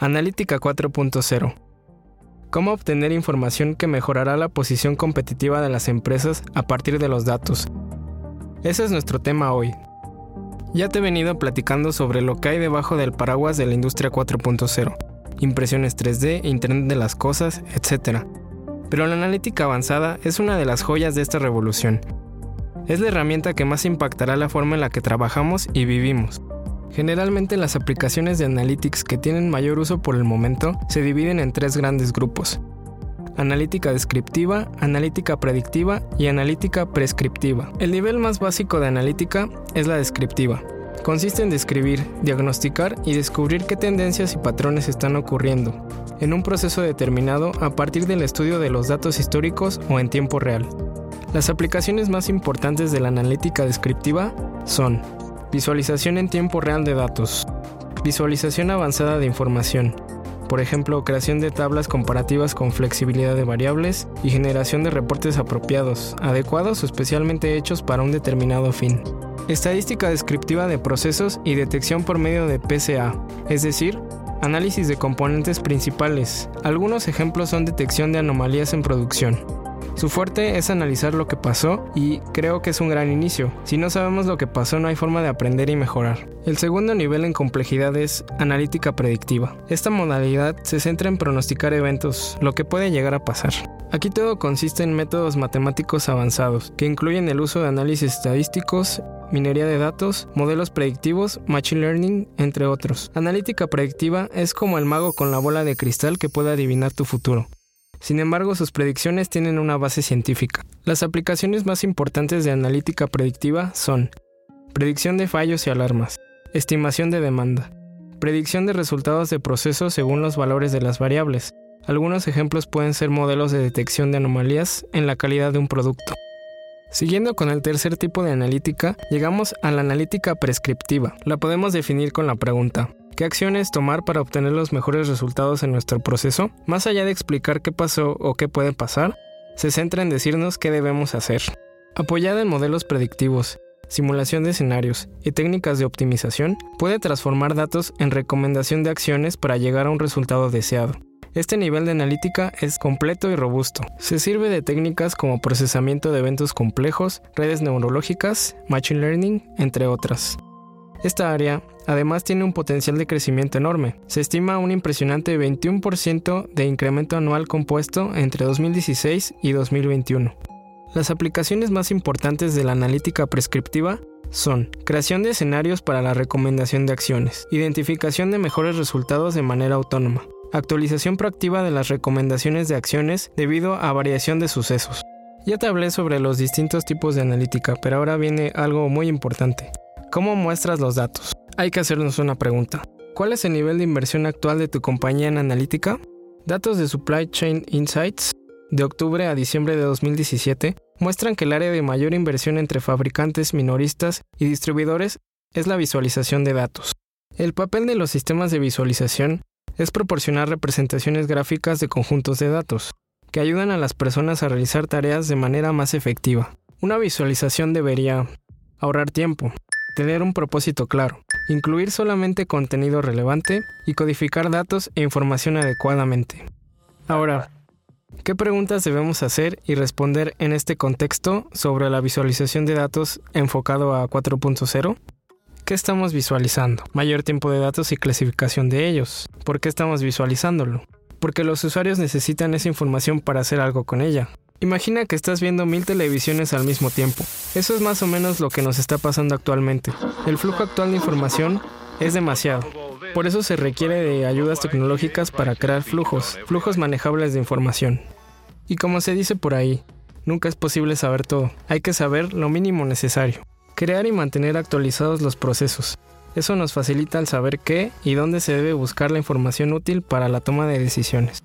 Analítica 4.0. ¿Cómo obtener información que mejorará la posición competitiva de las empresas a partir de los datos? Ese es nuestro tema hoy. Ya te he venido platicando sobre lo que hay debajo del paraguas de la industria 4.0, impresiones 3D, Internet de las Cosas, etc. Pero la analítica avanzada es una de las joyas de esta revolución. Es la herramienta que más impactará la forma en la que trabajamos y vivimos. Generalmente las aplicaciones de Analytics que tienen mayor uso por el momento se dividen en tres grandes grupos. Analítica descriptiva, analítica predictiva y analítica prescriptiva. El nivel más básico de analítica es la descriptiva. Consiste en describir, diagnosticar y descubrir qué tendencias y patrones están ocurriendo en un proceso determinado a partir del estudio de los datos históricos o en tiempo real. Las aplicaciones más importantes de la analítica descriptiva son Visualización en tiempo real de datos. Visualización avanzada de información. Por ejemplo, creación de tablas comparativas con flexibilidad de variables y generación de reportes apropiados, adecuados o especialmente hechos para un determinado fin. Estadística descriptiva de procesos y detección por medio de PCA, es decir, análisis de componentes principales. Algunos ejemplos son detección de anomalías en producción, su fuerte es analizar lo que pasó y creo que es un gran inicio. Si no sabemos lo que pasó no hay forma de aprender y mejorar. El segundo nivel en complejidad es analítica predictiva. Esta modalidad se centra en pronosticar eventos, lo que puede llegar a pasar. Aquí todo consiste en métodos matemáticos avanzados, que incluyen el uso de análisis estadísticos, minería de datos, modelos predictivos, machine learning, entre otros. Analítica predictiva es como el mago con la bola de cristal que puede adivinar tu futuro. Sin embargo, sus predicciones tienen una base científica. Las aplicaciones más importantes de analítica predictiva son predicción de fallos y alarmas, estimación de demanda, predicción de resultados de procesos según los valores de las variables. Algunos ejemplos pueden ser modelos de detección de anomalías en la calidad de un producto. Siguiendo con el tercer tipo de analítica, llegamos a la analítica prescriptiva. La podemos definir con la pregunta, ¿Qué acciones tomar para obtener los mejores resultados en nuestro proceso? Más allá de explicar qué pasó o qué puede pasar, se centra en decirnos qué debemos hacer. Apoyada en modelos predictivos, simulación de escenarios y técnicas de optimización, puede transformar datos en recomendación de acciones para llegar a un resultado deseado. Este nivel de analítica es completo y robusto. Se sirve de técnicas como procesamiento de eventos complejos, redes neurológicas, machine learning, entre otras. Esta área además tiene un potencial de crecimiento enorme. Se estima un impresionante 21% de incremento anual compuesto entre 2016 y 2021. Las aplicaciones más importantes de la analítica prescriptiva son creación de escenarios para la recomendación de acciones, identificación de mejores resultados de manera autónoma, actualización proactiva de las recomendaciones de acciones debido a variación de sucesos. Ya te hablé sobre los distintos tipos de analítica, pero ahora viene algo muy importante. ¿Cómo muestras los datos? Hay que hacernos una pregunta. ¿Cuál es el nivel de inversión actual de tu compañía en analítica? Datos de Supply Chain Insights de octubre a diciembre de 2017 muestran que el área de mayor inversión entre fabricantes, minoristas y distribuidores es la visualización de datos. El papel de los sistemas de visualización es proporcionar representaciones gráficas de conjuntos de datos, que ayudan a las personas a realizar tareas de manera más efectiva. Una visualización debería ahorrar tiempo, tener un propósito claro, incluir solamente contenido relevante y codificar datos e información adecuadamente. Ahora, ¿qué preguntas debemos hacer y responder en este contexto sobre la visualización de datos enfocado a 4.0? ¿Qué estamos visualizando? Mayor tiempo de datos y clasificación de ellos. ¿Por qué estamos visualizándolo? Porque los usuarios necesitan esa información para hacer algo con ella. Imagina que estás viendo mil televisiones al mismo tiempo. Eso es más o menos lo que nos está pasando actualmente. El flujo actual de información es demasiado. Por eso se requiere de ayudas tecnológicas para crear flujos, flujos manejables de información. Y como se dice por ahí, nunca es posible saber todo. Hay que saber lo mínimo necesario. Crear y mantener actualizados los procesos. Eso nos facilita el saber qué y dónde se debe buscar la información útil para la toma de decisiones.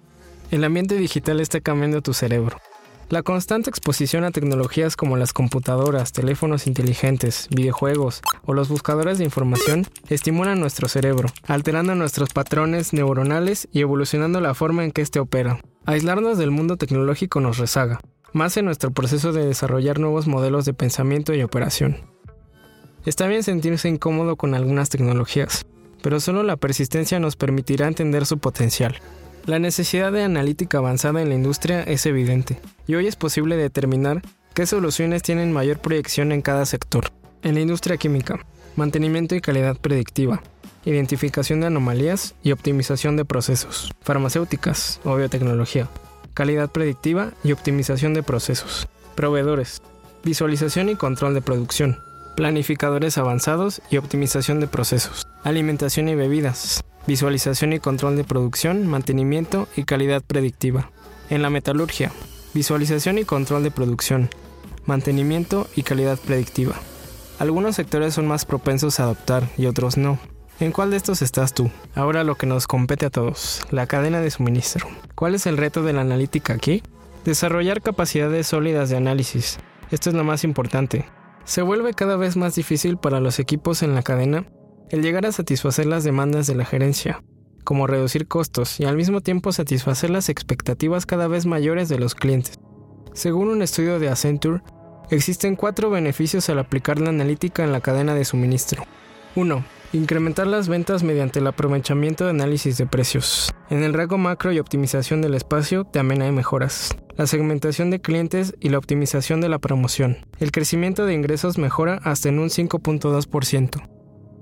El ambiente digital está cambiando tu cerebro. La constante exposición a tecnologías como las computadoras, teléfonos inteligentes, videojuegos o los buscadores de información estimulan nuestro cerebro, alterando nuestros patrones neuronales y evolucionando la forma en que éste opera. Aislarnos del mundo tecnológico nos rezaga, más en nuestro proceso de desarrollar nuevos modelos de pensamiento y operación. Está bien sentirse incómodo con algunas tecnologías, pero solo la persistencia nos permitirá entender su potencial. La necesidad de analítica avanzada en la industria es evidente, y hoy es posible determinar qué soluciones tienen mayor proyección en cada sector. En la industria química, mantenimiento y calidad predictiva, identificación de anomalías y optimización de procesos, farmacéuticas o biotecnología, calidad predictiva y optimización de procesos, proveedores, visualización y control de producción, planificadores avanzados y optimización de procesos, alimentación y bebidas, visualización y control de producción, mantenimiento y calidad predictiva. En la metalurgia, visualización y control de producción, mantenimiento y calidad predictiva. Algunos sectores son más propensos a adoptar y otros no. ¿En cuál de estos estás tú? Ahora lo que nos compete a todos, la cadena de suministro. ¿Cuál es el reto de la analítica aquí? Desarrollar capacidades sólidas de análisis. Esto es lo más importante. Se vuelve cada vez más difícil para los equipos en la cadena el llegar a satisfacer las demandas de la gerencia, como reducir costos y al mismo tiempo satisfacer las expectativas cada vez mayores de los clientes. Según un estudio de Accenture, existen cuatro beneficios al aplicar la analítica en la cadena de suministro. 1. Incrementar las ventas mediante el aprovechamiento de análisis de precios. En el rango macro y optimización del espacio también hay mejoras. La segmentación de clientes y la optimización de la promoción. El crecimiento de ingresos mejora hasta en un 5.2%.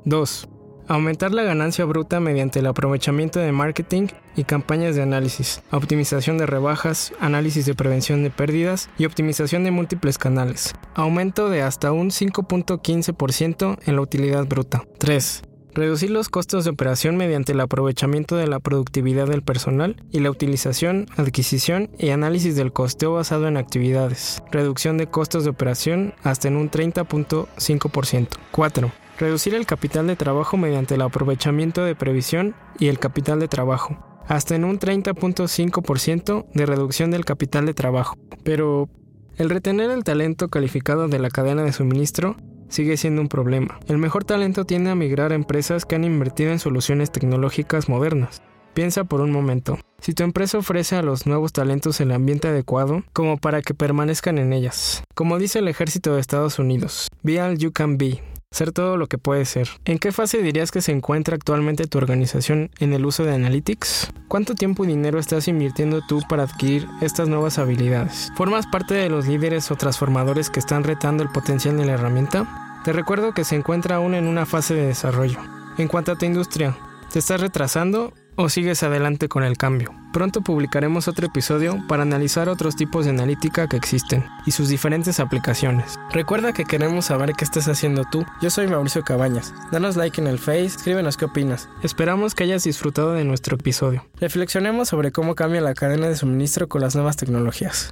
2. Aumentar la ganancia bruta mediante el aprovechamiento de marketing y campañas de análisis, optimización de rebajas, análisis de prevención de pérdidas y optimización de múltiples canales. Aumento de hasta un 5.15% en la utilidad bruta. 3. Reducir los costos de operación mediante el aprovechamiento de la productividad del personal y la utilización, adquisición y análisis del costeo basado en actividades. Reducción de costos de operación hasta en un 30.5%. 4 Reducir el capital de trabajo mediante el aprovechamiento de previsión y el capital de trabajo, hasta en un 30.5% de reducción del capital de trabajo. Pero el retener el talento calificado de la cadena de suministro sigue siendo un problema. El mejor talento tiende a migrar a empresas que han invertido en soluciones tecnológicas modernas. Piensa por un momento, si tu empresa ofrece a los nuevos talentos el ambiente adecuado como para que permanezcan en ellas. Como dice el ejército de Estados Unidos, be all you can be, ser todo lo que puede ser. ¿En qué fase dirías que se encuentra actualmente tu organización en el uso de Analytics? ¿Cuánto tiempo y dinero estás invirtiendo tú para adquirir estas nuevas habilidades? ¿Formas parte de los líderes o transformadores que están retando el potencial de la herramienta? Te recuerdo que se encuentra aún en una fase de desarrollo. En cuanto a tu industria, ¿te estás retrasando o sigues adelante con el cambio. Pronto publicaremos otro episodio para analizar otros tipos de analítica que existen y sus diferentes aplicaciones. Recuerda que queremos saber qué estás haciendo tú. Yo soy Mauricio Cabañas. Danos like en el Face, escríbenos qué opinas. Esperamos que hayas disfrutado de nuestro episodio. Reflexionemos sobre cómo cambia la cadena de suministro con las nuevas tecnologías.